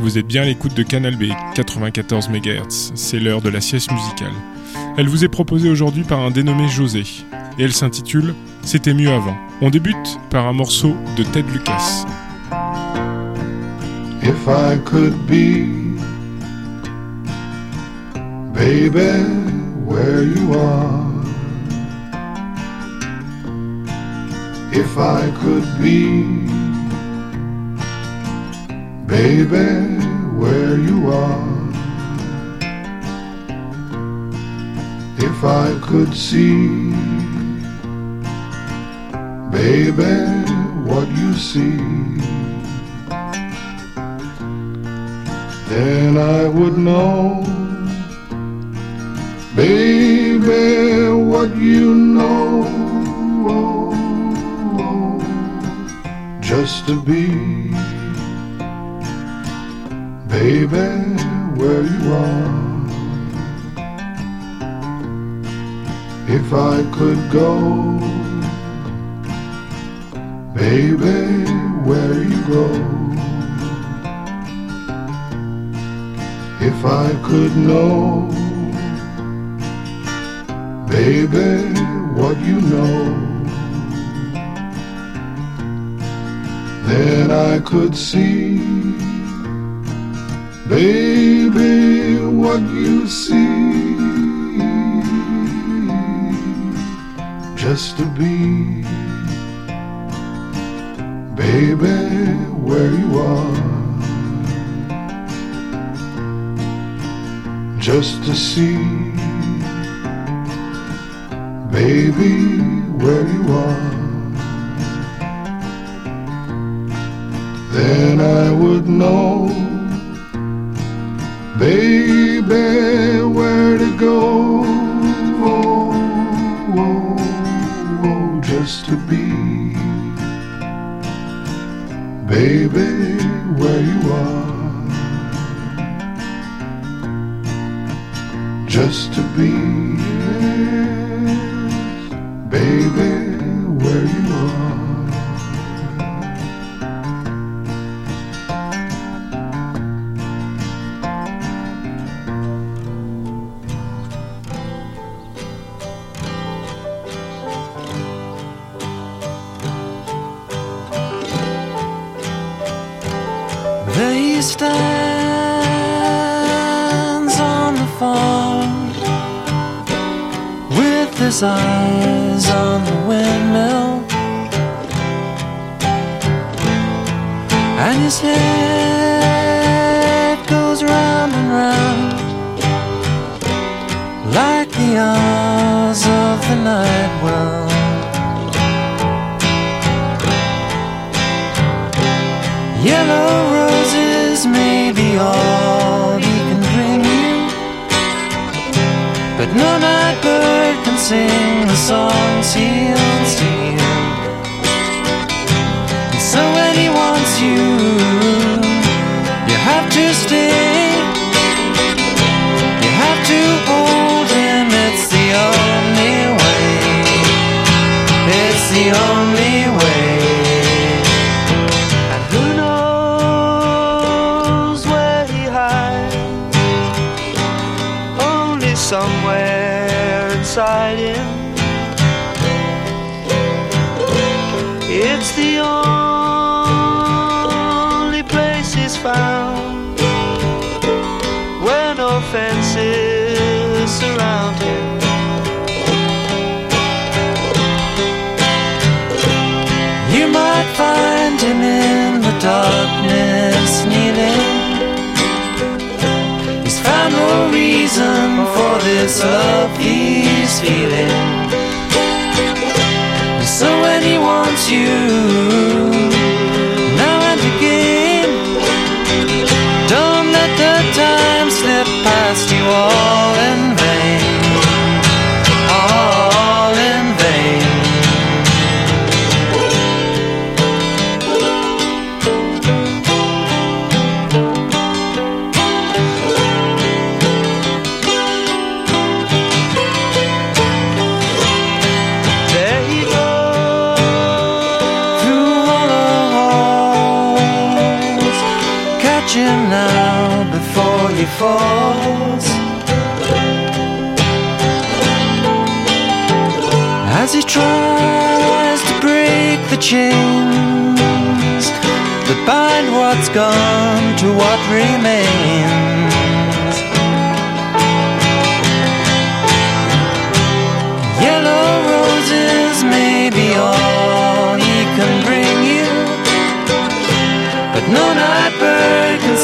Vous êtes bien à l'écoute de Canal B 94 MHz, c'est l'heure de la sieste musicale. Elle vous est proposée aujourd'hui par un dénommé José, et elle s'intitule C'était mieux avant. On débute par un morceau de Ted Lucas. If I could be, baby, where you are. If I could be, baby, where you are. If I could see, baby, what you see. then I would know, baby, what you know, just to be, baby, where you are. If I could go, baby, where you go. If I could know, baby, what you know, then I could see, baby, what you see, just to be, baby, where you are. just to see, baby, where you are. Then I would know, baby, where to go. Oh, oh, oh, just to be, baby, where you are. just to be, for this love he's feeling. So when he wants you, falls. As he tries to break the chains that bind what's gone to what remains.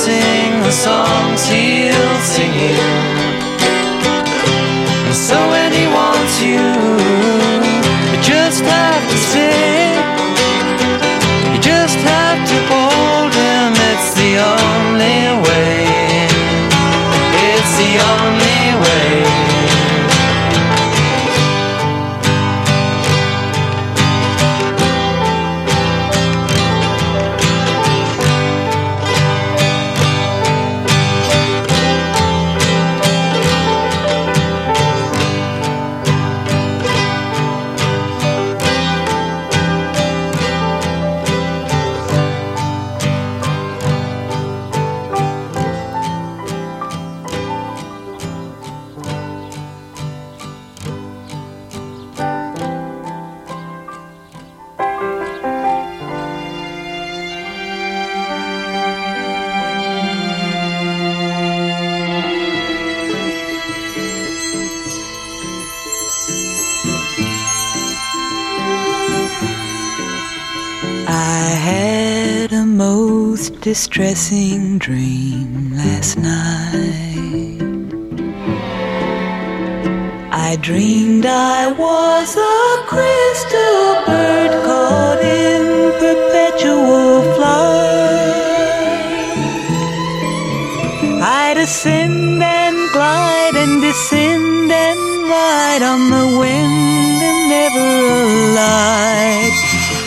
Sing the songs he'll sing you. And so when he wants you, you just have to stay. You just have to hold him. It's the only way. It's the only I dreamed I was a crystal bird caught in perpetual flight. I'd ascend and glide and descend and ride on the wind and never alight.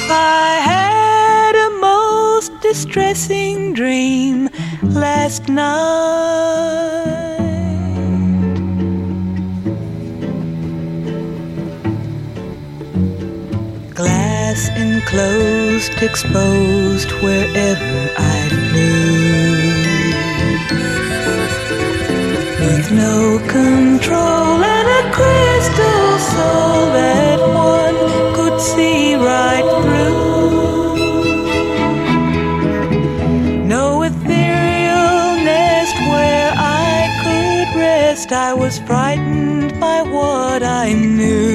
I had a most distressing dream last night. Enclosed, exposed wherever I flew. With no control and a crystal soul that one could see right through. No ethereal nest where I could rest. I was frightened by what I knew.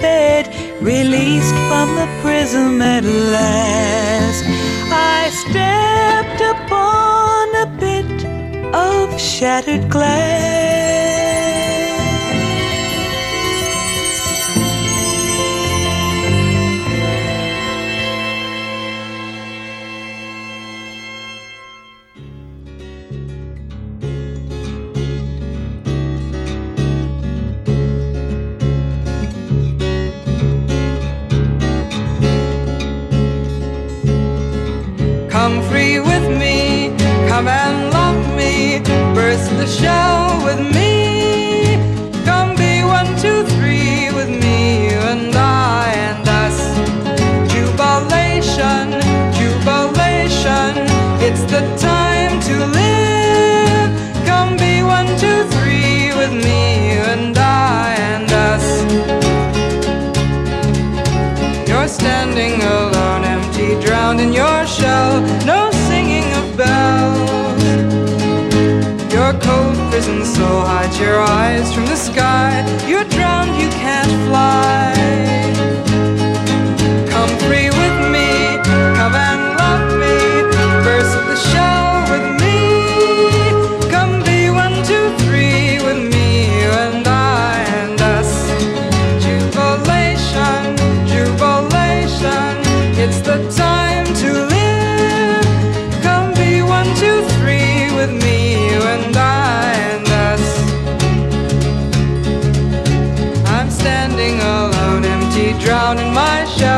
Bed, released from the prism at last, I stepped upon a bit of shattered glass. Burst cold prison so hide your eyes from the sky. You're drowned, you can't fly. drown in my shadow.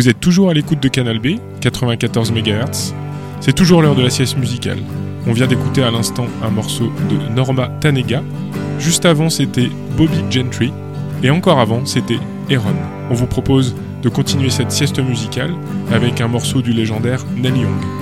Vous êtes toujours à l'écoute de Canal B, 94 MHz. C'est toujours l'heure de la sieste musicale. On vient d'écouter à l'instant un morceau de Norma Tanega. Juste avant, c'était Bobby Gentry. Et encore avant, c'était Aaron. On vous propose de continuer cette sieste musicale avec un morceau du légendaire Nelly Young.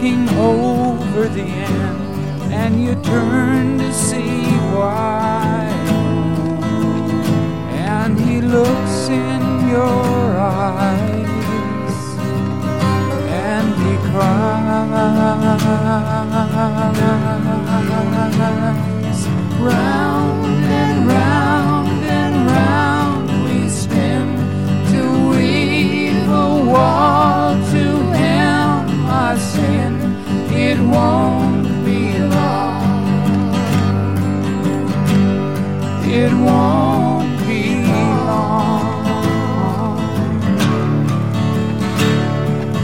Looking over the end and you turn to see why. And he looks in your eyes and he cries. Round and round and round we spin to weave a wall won't be long. It won't be long.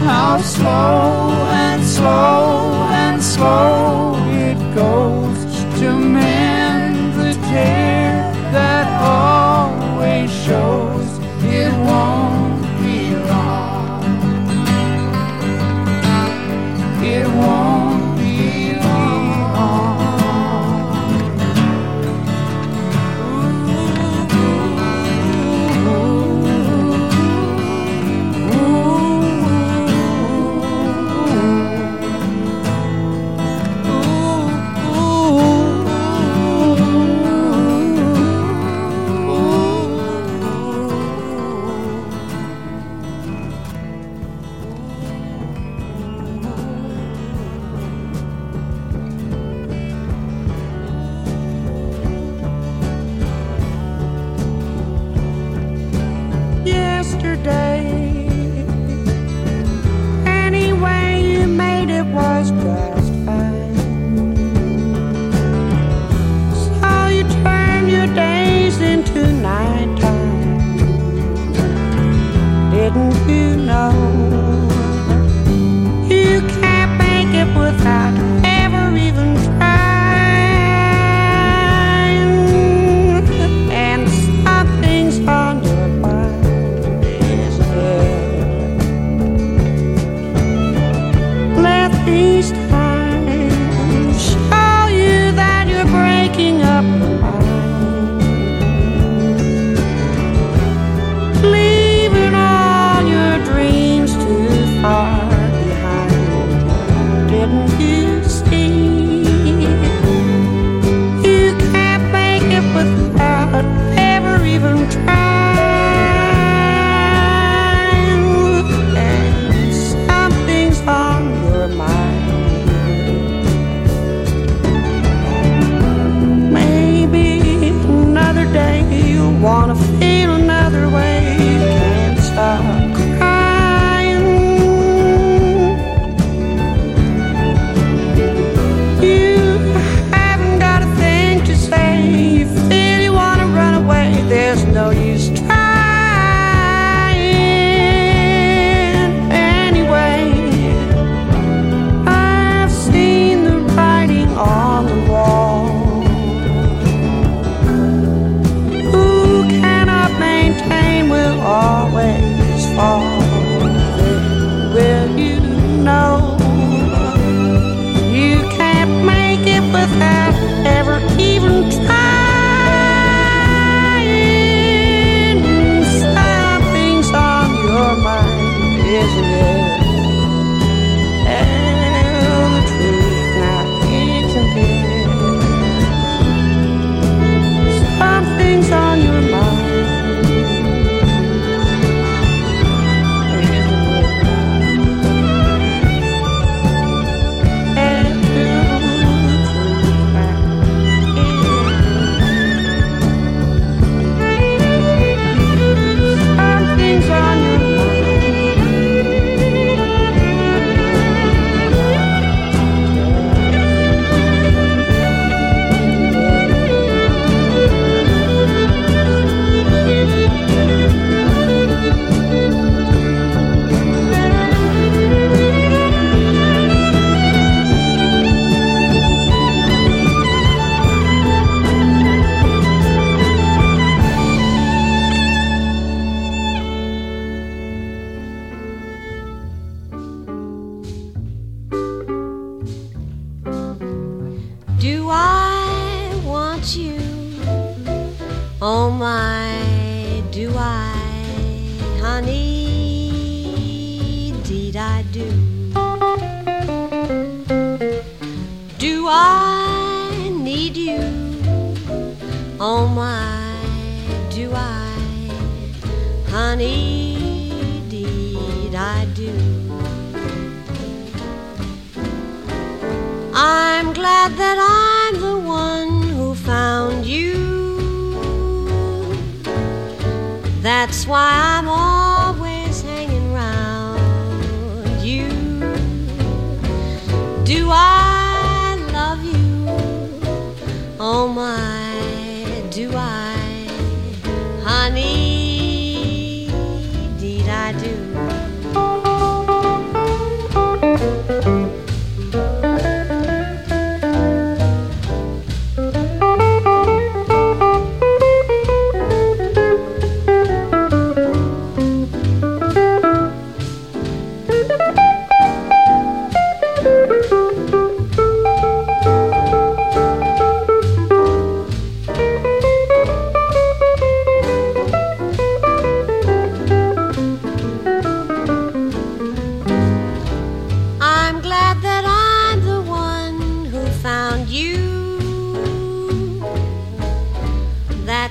How slow and slow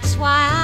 That's why I'm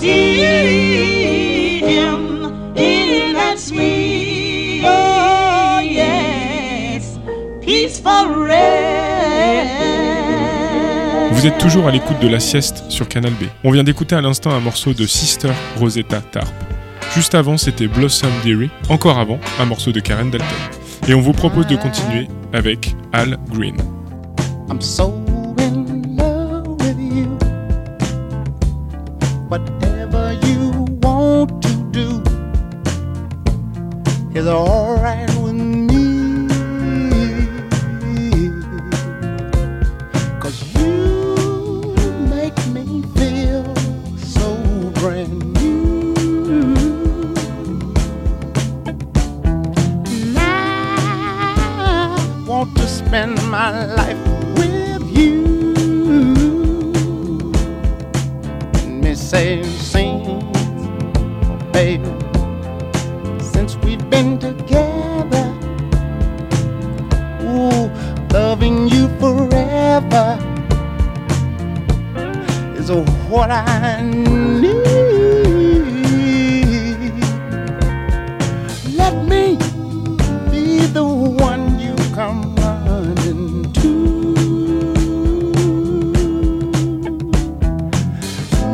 see him in that sweet, oh yes, for rest. Vous êtes toujours à l'écoute de la sieste sur Canal B. On vient d'écouter à l'instant un morceau de Sister Rosetta Tarp. Juste avant, c'était Blossom Dearie. Encore avant, un morceau de Karen Dalton. Et on vous propose de continuer avec Al Green. I'm so is alright what I need. Let me be the one you come running to.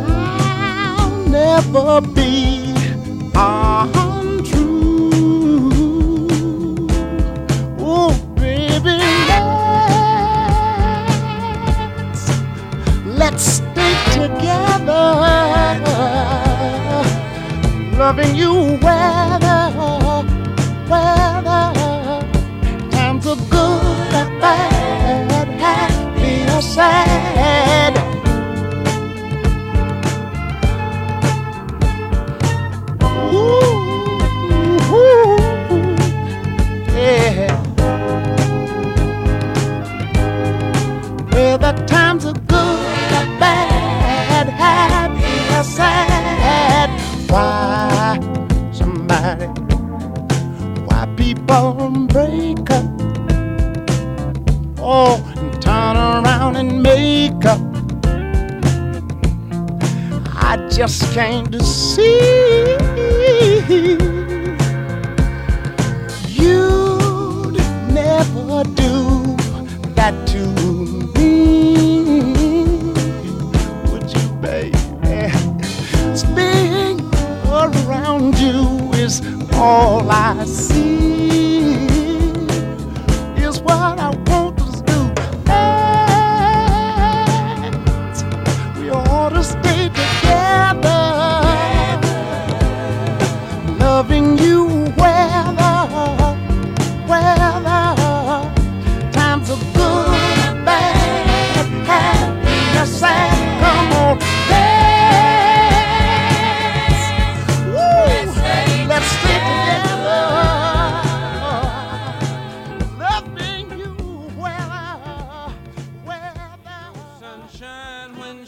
I'll never be untrue. Oh, baby, let's let's together, loving you weather, weather. Times are good or bad, happy or sad. Why people break up? Oh, and turn around and make up. I just came to see you'd never do that to me. Would you, baby? Being around you is all I see.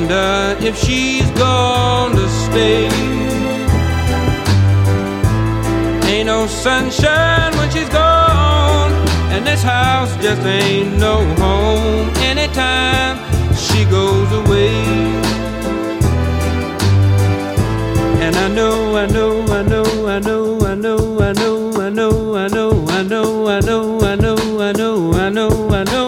Wonder if she's gonna stay. Ain't no sunshine when she's gone, and this house just ain't no home anytime she goes away. And I know, I know, I know, I know, I know, I know, I know, I know, I know, I know, I know, I know, I know,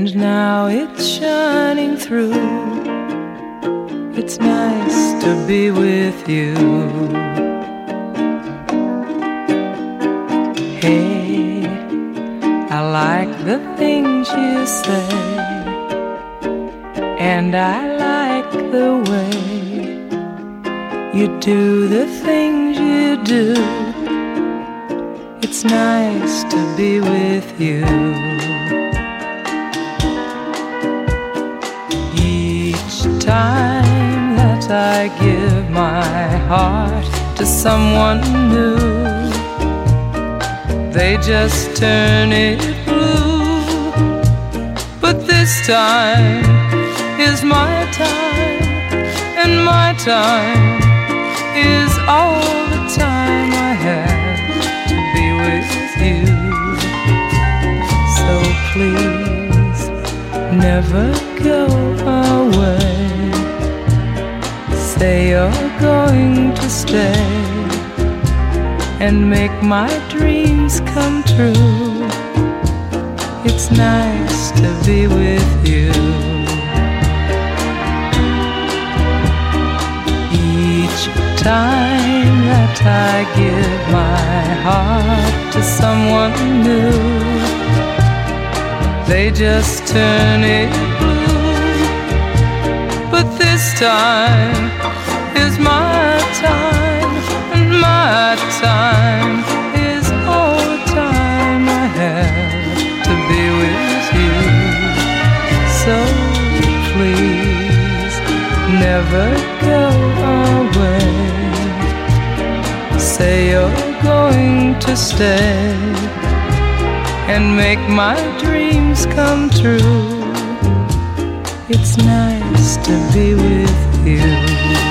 And now it's shining through. It's nice to be with you. Hey, I like the things you say, and I like the way you do the things you do. Someone new, they just turn it blue. But this time is my time, and my time is all the time I have to be with you. So please never go away. Say you're going to stay and make my dreams come true. It's nice to be with you. Each time that I give my heart to someone new, they just turn it blue. But this time is my time, my time is all the time I have to be with you. So please never go away. Say you're going to stay and make my dreams come true. It's nice to be with you.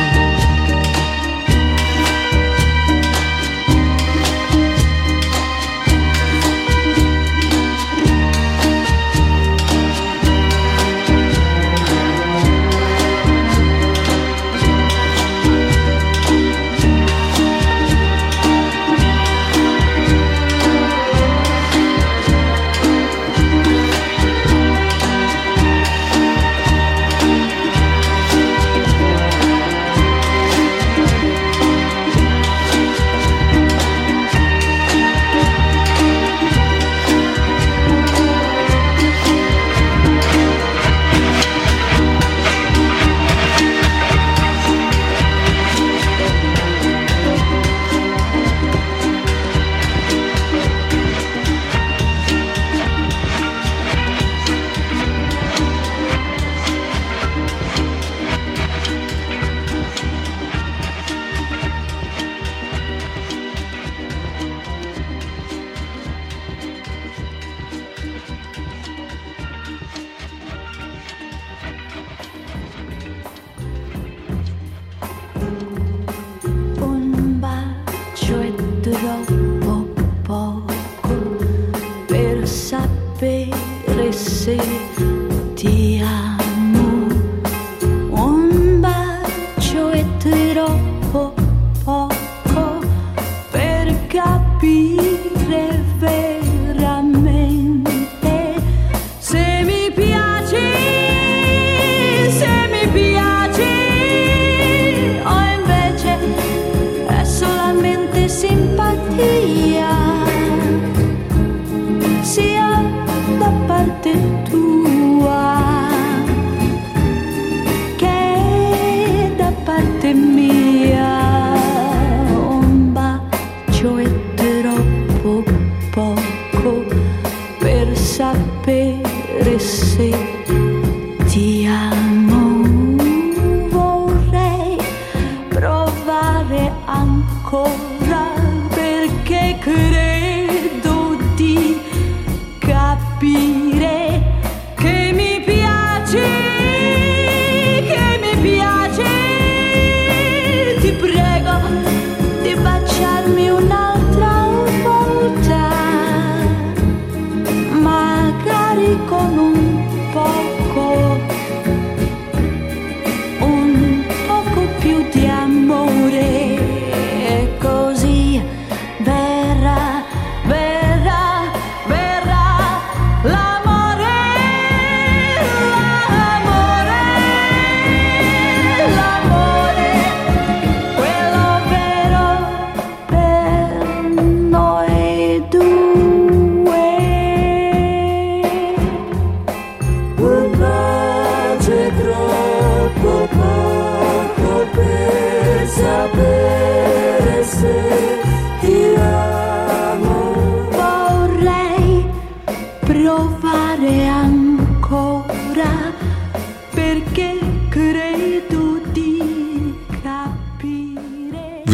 Di baciarmi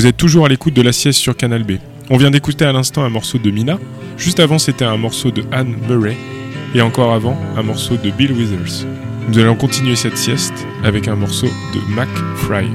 Vous êtes toujours à l'écoute de la sieste sur Canal B. On vient d'écouter à l'instant un morceau de Mina. Juste avant, c'était un morceau de Anne Murray. Et encore avant, un morceau de Bill Withers. Nous allons continuer cette sieste avec un morceau de Mac Fry.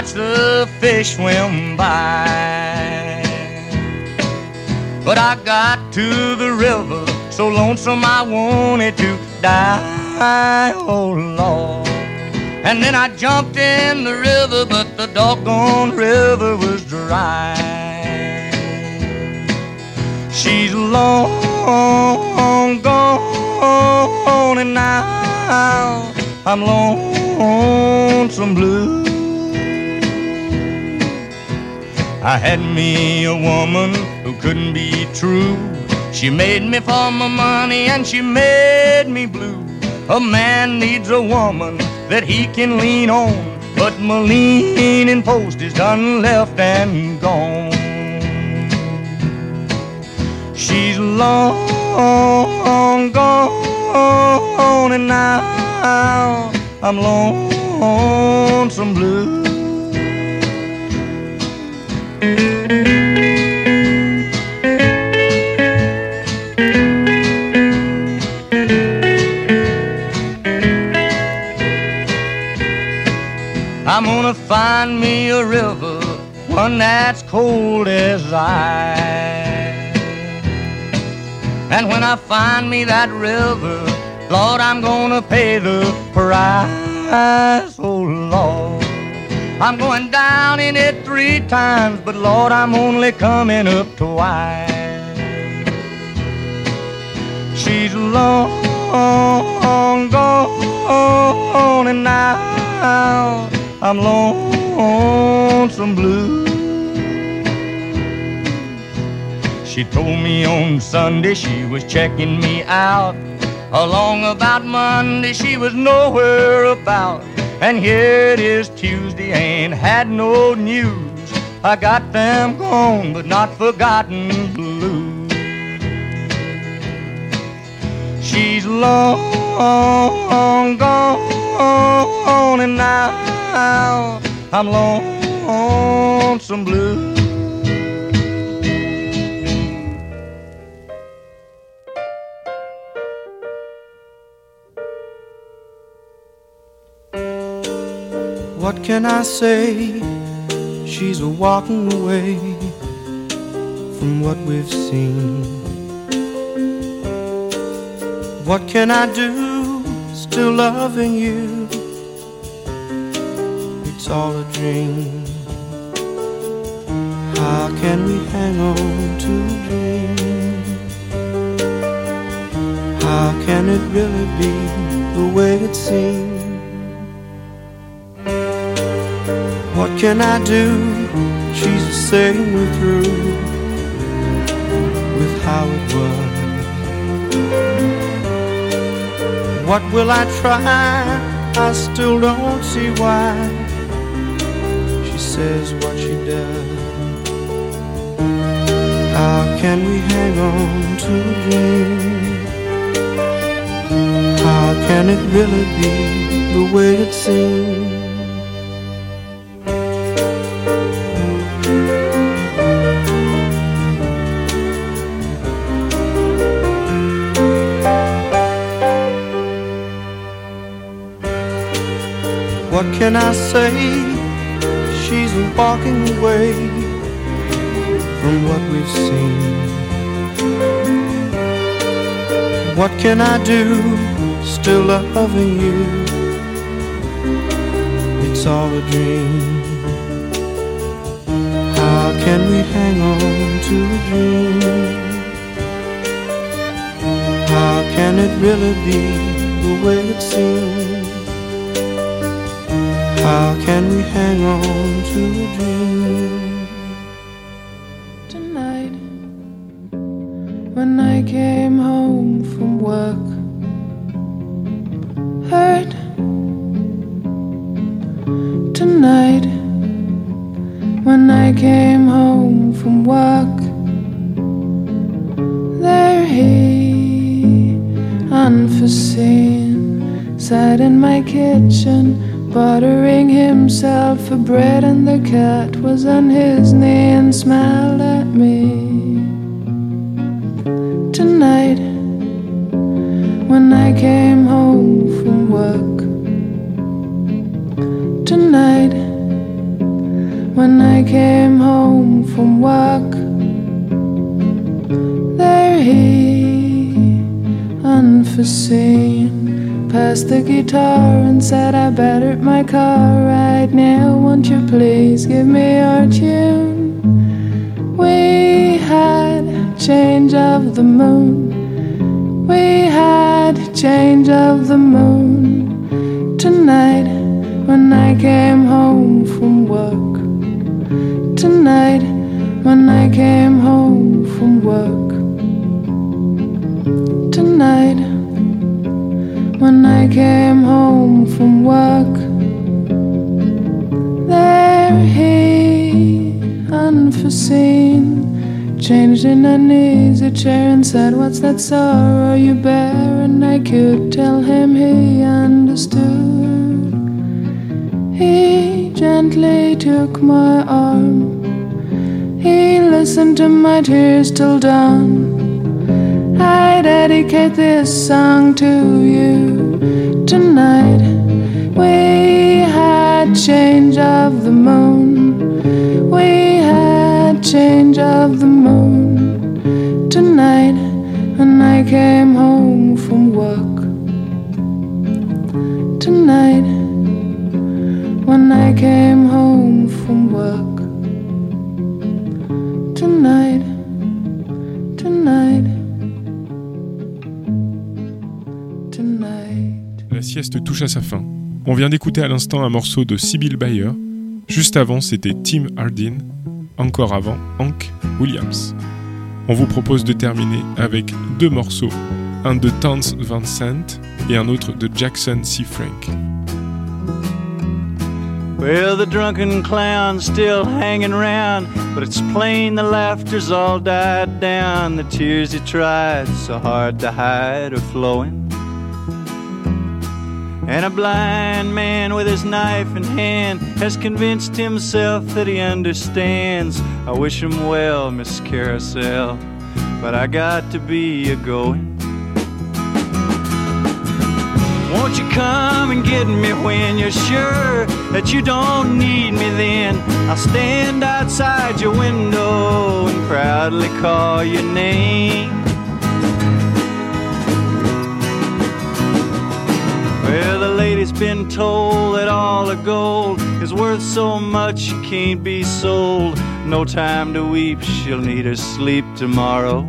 Watch the fish swim by. But I got to the river so lonesome I wanted to die. Oh Lord. And then I jumped in the river, but the doggone river was dry. She's long gone, and now I'm lonesome blue. I had me a woman who couldn't be true. She made me for my money and she made me blue. A man needs a woman that he can lean on, but my leaning post is done left and gone. She's long gone, and now I'm lonesome blue. I'm gonna find me a river, one that's cold as ice. And when I find me that river, Lord, I'm gonna pay the price. Oh I'm going down in it three times, but Lord, I'm only coming up twice. She's long gone, and now I'm lonesome blue. She told me on Sunday she was checking me out. Along about Monday she was nowhere about. And here it is Tuesday, ain't had no news. I got them gone, but not forgotten blue. She's long gone, and now I'm lonesome blue. Can I say? She's walking away from what we've seen. What can I do? Still loving you. It's all a dream. How can we hang on to a dream? How can it really be the way it seems? What can I do? She's the same me through with how it was. What will I try? I still don't see why she says what she does. How can we hang on to a dream? How can it really be the way it seems? Can I say? She's walking away from what we've seen. What can I do? Still loving you. It's all a dream. How can we hang on to a dream? How can it really be the way it seems? How can we hang on to a dream? My car right now. Won't you please give me your tune? We had change of the moon. We had change of the moon tonight when I came home from work. Tonight when I came home from work. Tonight when I came home from work. Unforeseen, changed in an easy chair and said, What's that sorrow you bear? And I could tell him he understood. He gently took my arm. He listened to my tears till dawn. I dedicate this song to you tonight. We change of the moon. We had change of the moon tonight when I came home from work. Tonight when I came home from work. Tonight, tonight. La sieste touche à sa fin. On vient d'écouter à l'instant un morceau de Sibyl Bayer. Juste avant, c'était Tim Hardin. Encore avant, Hank Williams. On vous propose de terminer avec deux morceaux, un de Towns Van Sant et un autre de Jackson C. Frank. Well, the drunken clown's still hanging round, but it's plain the laughter's all died down. The tears he tried so hard to hide are flowing. And a blind man with his knife in hand has convinced himself that he understands. I wish him well, Miss Carousel, but I got to be a going. Won't you come and get me when you're sure that you don't need me then? I'll stand outside your window and proudly call your name. Been told that all the gold is worth so much she can't be sold. No time to weep, she'll need her sleep tomorrow.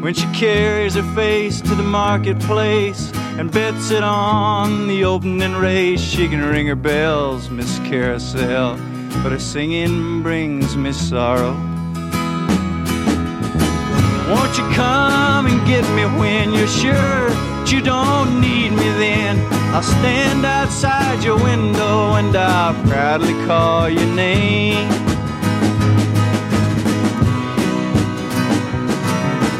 When she carries her face to the marketplace and bets it on the opening race, she can ring her bells, Miss Carousel, but her singing brings me sorrow. Won't you come and get me when you're sure that you don't need me then? I'll stand outside your window and I'll proudly call your name.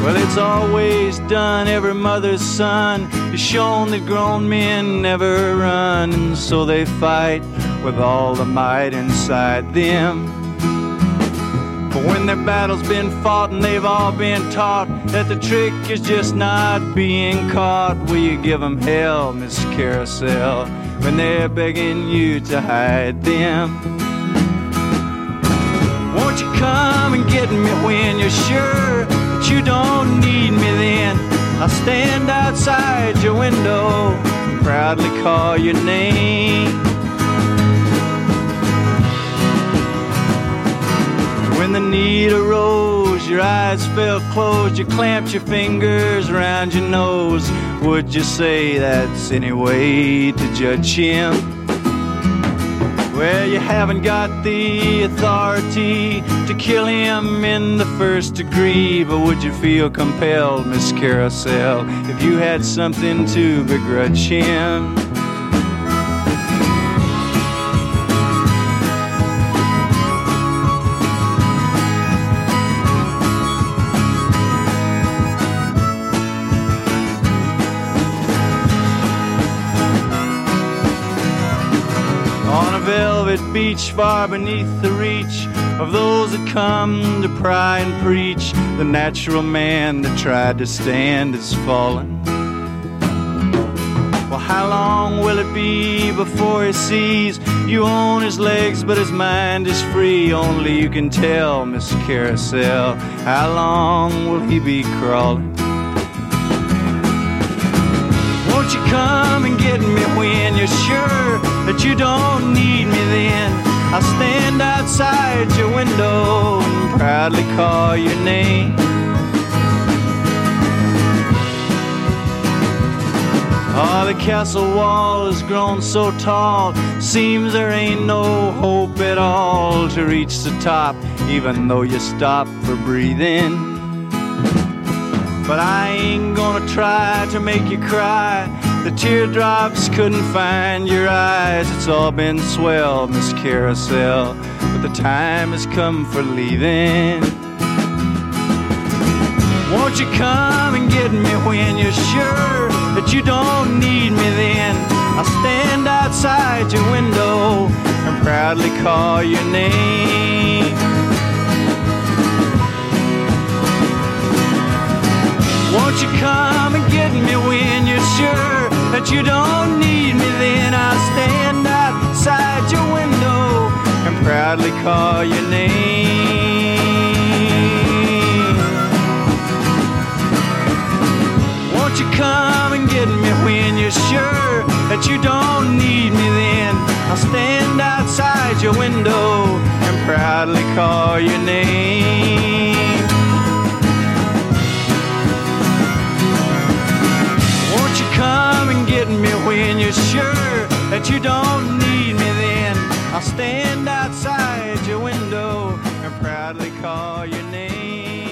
Well, it's always done, every mother's son is shown that grown men never run, and so they fight with all the might inside them. But when their battle's been fought and they've all been taught that the trick is just not being caught, will you give them hell, Miss Carousel, when they're begging you to hide them? Won't you come and get me when you're sure that you don't need me then? I'll stand outside your window and proudly call your name. When the need arose, your eyes fell closed, you clamped your fingers around your nose. Would you say that's any way to judge him? Well, you haven't got the authority to kill him in the first degree, but would you feel compelled, Miss Carousel, if you had something to begrudge him? Velvet beach far beneath the reach of those that come to pry and preach. The natural man that tried to stand is fallen. Well, how long will it be before he sees you own his legs, but his mind is free? Only you can tell, Miss Carousel. How long will he be crawling? You come and get me when you're sure that you don't need me then? I'll stand outside your window and proudly call your name. Oh, the castle wall has grown so tall, seems there ain't no hope at all to reach the top, even though you stop for breathing. But I ain't gonna try to make you cry. Teardrops couldn't find your eyes. It's all been swell, Miss Carousel. But the time has come for leaving. Won't you come and get me when you're sure that you don't need me then? I'll stand outside your window and proudly call your name. Won't you come and get me when you're sure that you don't need me? Then I'll stand outside your window and proudly call your name. Won't you come and get me when you're sure that you don't need me? Then I'll stand outside your window and proudly call your name. Sure that you don't need me then? I'll stand outside your window and proudly call your name.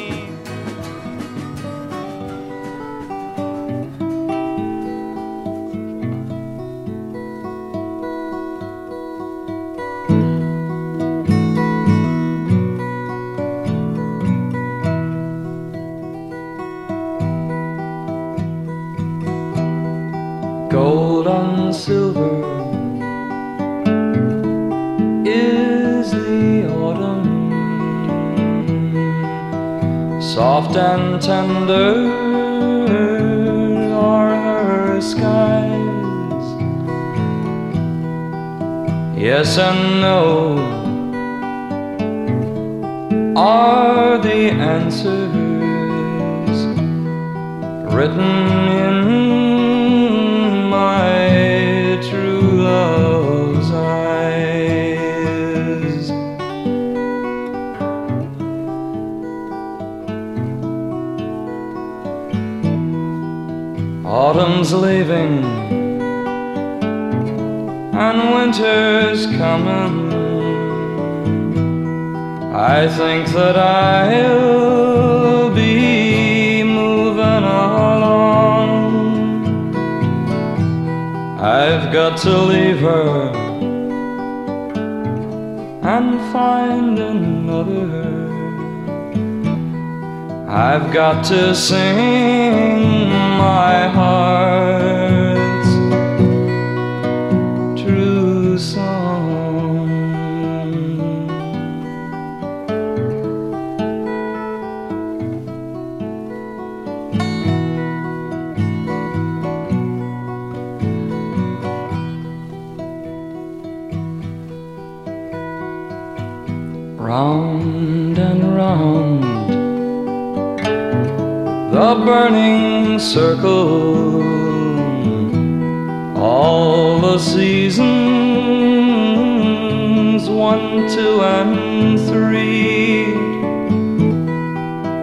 To sing my heart's true song. Round and round the burning circle, all the seasons one, two, and three.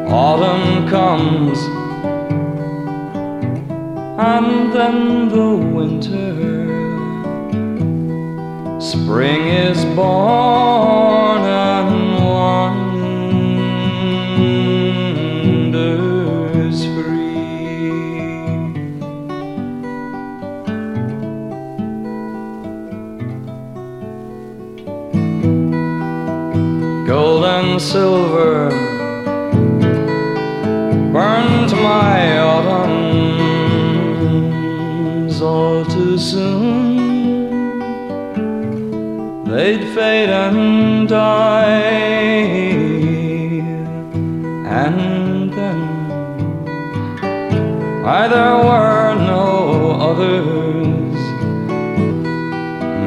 Autumn comes, and then the winter. Spring is born there were no others,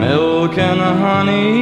milk and honey